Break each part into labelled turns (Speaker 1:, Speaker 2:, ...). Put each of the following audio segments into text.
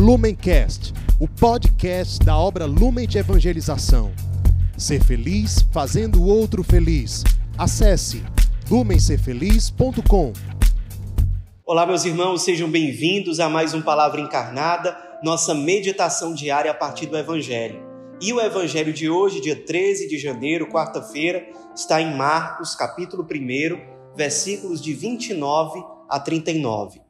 Speaker 1: Lumencast, o podcast da obra Lumen de Evangelização. Ser feliz fazendo o outro feliz. Acesse lumencerfeliz.com.
Speaker 2: Olá, meus irmãos, sejam bem-vindos a mais um Palavra Encarnada, nossa meditação diária a partir do Evangelho. E o Evangelho de hoje, dia 13 de janeiro, quarta-feira, está em Marcos, capítulo 1, versículos de 29 a 39.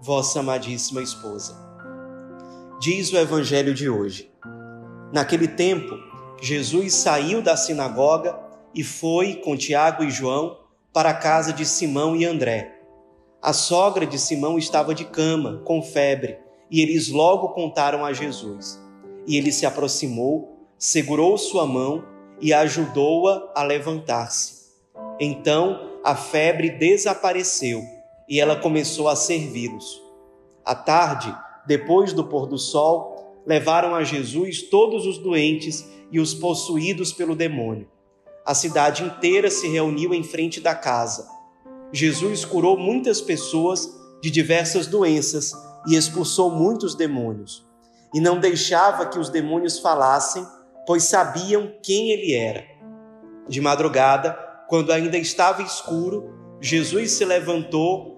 Speaker 2: vossa amadíssima esposa. Diz o Evangelho de hoje. Naquele tempo, Jesus saiu da sinagoga e foi com Tiago e João para a casa de Simão e André. A sogra de Simão estava de cama, com febre, e eles logo contaram a Jesus. E ele se aproximou, segurou sua mão e ajudou-a a, a levantar-se. Então a febre desapareceu e ela começou a servi-los. À tarde, depois do pôr do sol, levaram a Jesus todos os doentes e os possuídos pelo demônio. A cidade inteira se reuniu em frente da casa. Jesus curou muitas pessoas de diversas doenças e expulsou muitos demônios. E não deixava que os demônios falassem, pois sabiam quem ele era. De madrugada, quando ainda estava escuro, Jesus se levantou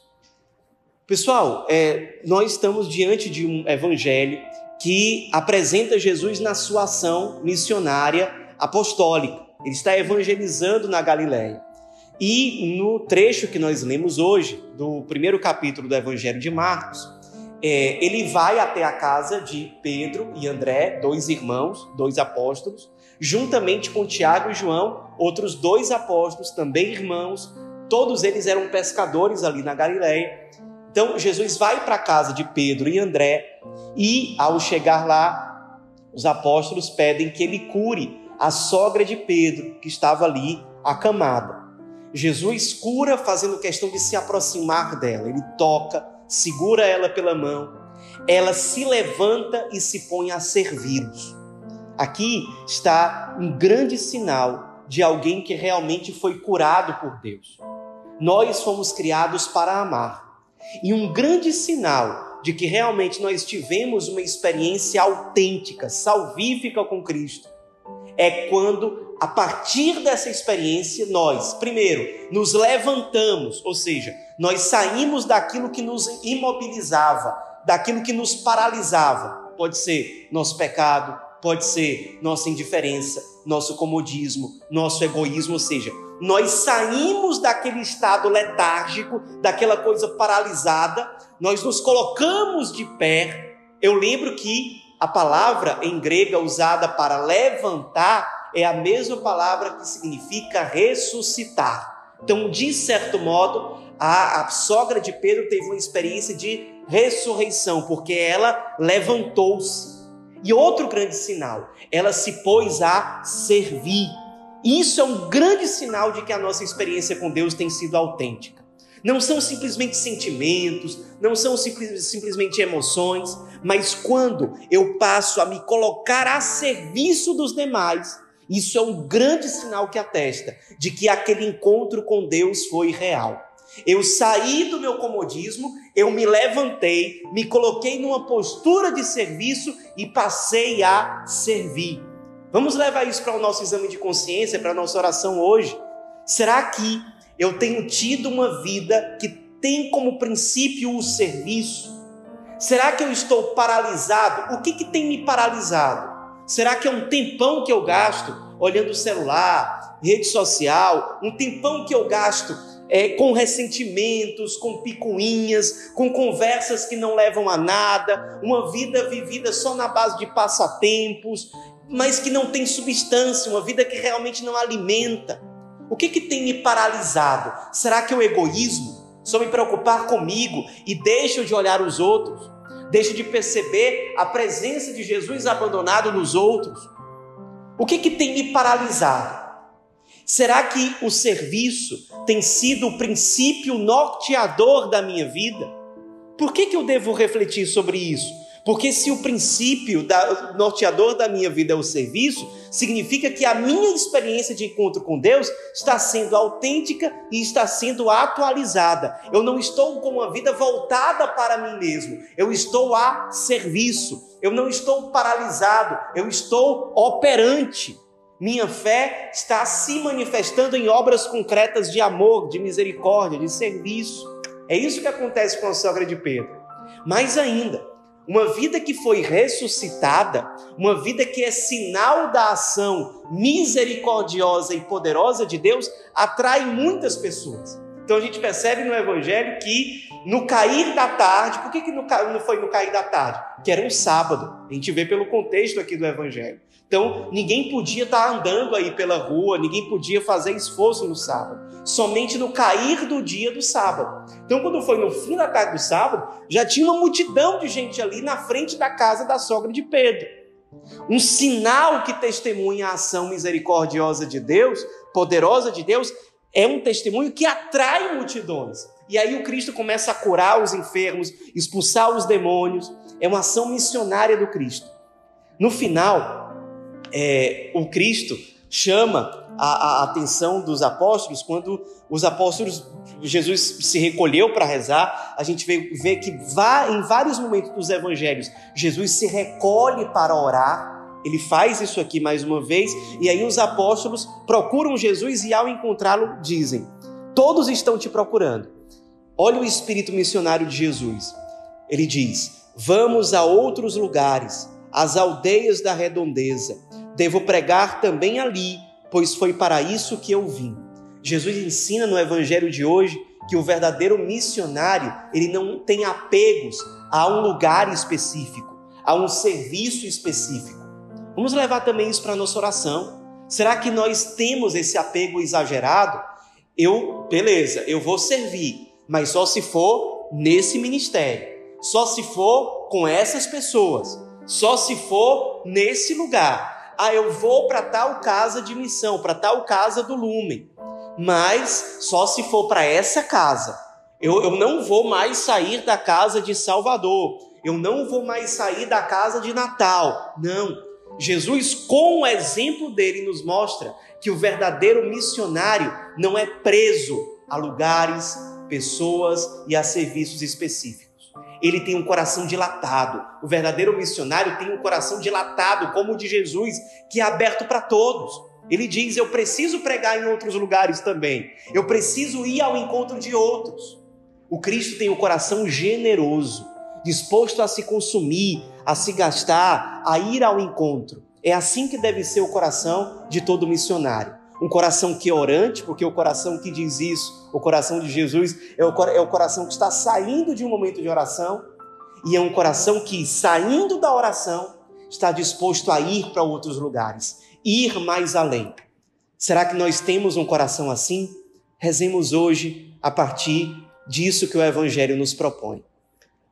Speaker 2: Pessoal, é, nós estamos diante de um evangelho que apresenta Jesus na sua ação missionária apostólica. Ele está evangelizando na Galiléia. E no trecho que nós lemos hoje, do primeiro capítulo do Evangelho de Marcos, é, ele vai até a casa de Pedro e André, dois irmãos, dois apóstolos, juntamente com Tiago e João, outros dois apóstolos, também irmãos, todos eles eram pescadores ali na Galiléia. Então Jesus vai para a casa de Pedro e André e ao chegar lá, os apóstolos pedem que ele cure a sogra de Pedro, que estava ali acamada. Jesus cura fazendo questão de se aproximar dela. Ele toca, segura ela pela mão, ela se levanta e se põe a servi-los. Aqui está um grande sinal de alguém que realmente foi curado por Deus. Nós fomos criados para amar. E um grande sinal de que realmente nós tivemos uma experiência autêntica, salvífica com Cristo, é quando, a partir dessa experiência, nós, primeiro, nos levantamos, ou seja, nós saímos daquilo que nos imobilizava, daquilo que nos paralisava. Pode ser nosso pecado, pode ser nossa indiferença, nosso comodismo, nosso egoísmo, ou seja, nós saímos daquele estado letárgico, daquela coisa paralisada, nós nos colocamos de pé. Eu lembro que a palavra em grega usada para levantar é a mesma palavra que significa ressuscitar. Então, de certo modo, a, a sogra de Pedro teve uma experiência de ressurreição, porque ela levantou-se. E outro grande sinal, ela se pôs a servir. Isso é um grande sinal de que a nossa experiência com Deus tem sido autêntica. Não são simplesmente sentimentos, não são simplesmente emoções, mas quando eu passo a me colocar a serviço dos demais, isso é um grande sinal que atesta de que aquele encontro com Deus foi real. Eu saí do meu comodismo, eu me levantei, me coloquei numa postura de serviço e passei a servir. Vamos levar isso para o nosso exame de consciência, para a nossa oração hoje. Será que eu tenho tido uma vida que tem como princípio o serviço? Será que eu estou paralisado? O que, que tem me paralisado? Será que é um tempão que eu gasto olhando o celular, rede social, um tempão que eu gasto é, com ressentimentos, com picuinhas, com conversas que não levam a nada, uma vida vivida só na base de passatempos, mas que não tem substância, uma vida que realmente não alimenta. O que, que tem me paralisado? Será que é o egoísmo? Só me preocupar comigo e deixo de olhar os outros? Deixo de perceber a presença de Jesus abandonado nos outros? O que, que tem me paralisado? Será que o serviço tem sido o princípio norteador da minha vida? Por que, que eu devo refletir sobre isso? Porque se o princípio da, norteador da minha vida é o serviço, significa que a minha experiência de encontro com Deus está sendo autêntica e está sendo atualizada. Eu não estou com uma vida voltada para mim mesmo, eu estou a serviço. Eu não estou paralisado, eu estou operante. Minha fé está se manifestando em obras concretas de amor, de misericórdia, de serviço. É isso que acontece com a sogra de Pedro. Mais ainda, uma vida que foi ressuscitada, uma vida que é sinal da ação misericordiosa e poderosa de Deus, atrai muitas pessoas. Então a gente percebe no Evangelho que no cair da tarde, por que, que não foi no cair da tarde? Que era um sábado. A gente vê pelo contexto aqui do Evangelho. Então, ninguém podia estar andando aí pela rua, ninguém podia fazer esforço no sábado. Somente no cair do dia do sábado. Então, quando foi no fim da tarde do sábado, já tinha uma multidão de gente ali na frente da casa da sogra de Pedro. Um sinal que testemunha a ação misericordiosa de Deus, poderosa de Deus, é um testemunho que atrai multidões. E aí o Cristo começa a curar os enfermos, expulsar os demônios. É uma ação missionária do Cristo. No final, é, o Cristo chama a, a, atenção dos apóstolos quando os apóstolos, Jesus se recolheu para rezar. A gente vê, vê que vá, em vários momentos dos evangelhos, Jesus se recolhe para orar. Ele faz isso aqui mais uma vez, e aí os apóstolos procuram Jesus e ao encontrá-lo dizem: Todos estão te procurando. Olha o espírito missionário de Jesus. Ele diz: Vamos a outros lugares, às aldeias da redondeza. Devo pregar também ali, pois foi para isso que eu vim. Jesus ensina no evangelho de hoje que o verdadeiro missionário, ele não tem apegos a um lugar específico, a um serviço específico. Vamos levar também isso para a nossa oração. Será que nós temos esse apego exagerado? Eu, beleza, eu vou servir, mas só se for nesse ministério, só se for com essas pessoas, só se for nesse lugar. Ah, eu vou para tal casa de missão, para tal casa do Lumen, mas só se for para essa casa. Eu, eu não vou mais sair da casa de Salvador, eu não vou mais sair da casa de Natal. Não, Jesus, com o exemplo dele, nos mostra que o verdadeiro missionário não é preso a lugares, pessoas e a serviços específicos. Ele tem um coração dilatado. O verdadeiro missionário tem um coração dilatado, como o de Jesus, que é aberto para todos. Ele diz: Eu preciso pregar em outros lugares também. Eu preciso ir ao encontro de outros. O Cristo tem um coração generoso, disposto a se consumir, a se gastar, a ir ao encontro. É assim que deve ser o coração de todo missionário. Um coração que é orante, porque o coração que diz isso, o coração de Jesus, é o, é o coração que está saindo de um momento de oração, e é um coração que, saindo da oração, está disposto a ir para outros lugares, ir mais além. Será que nós temos um coração assim? Rezemos hoje a partir disso que o Evangelho nos propõe.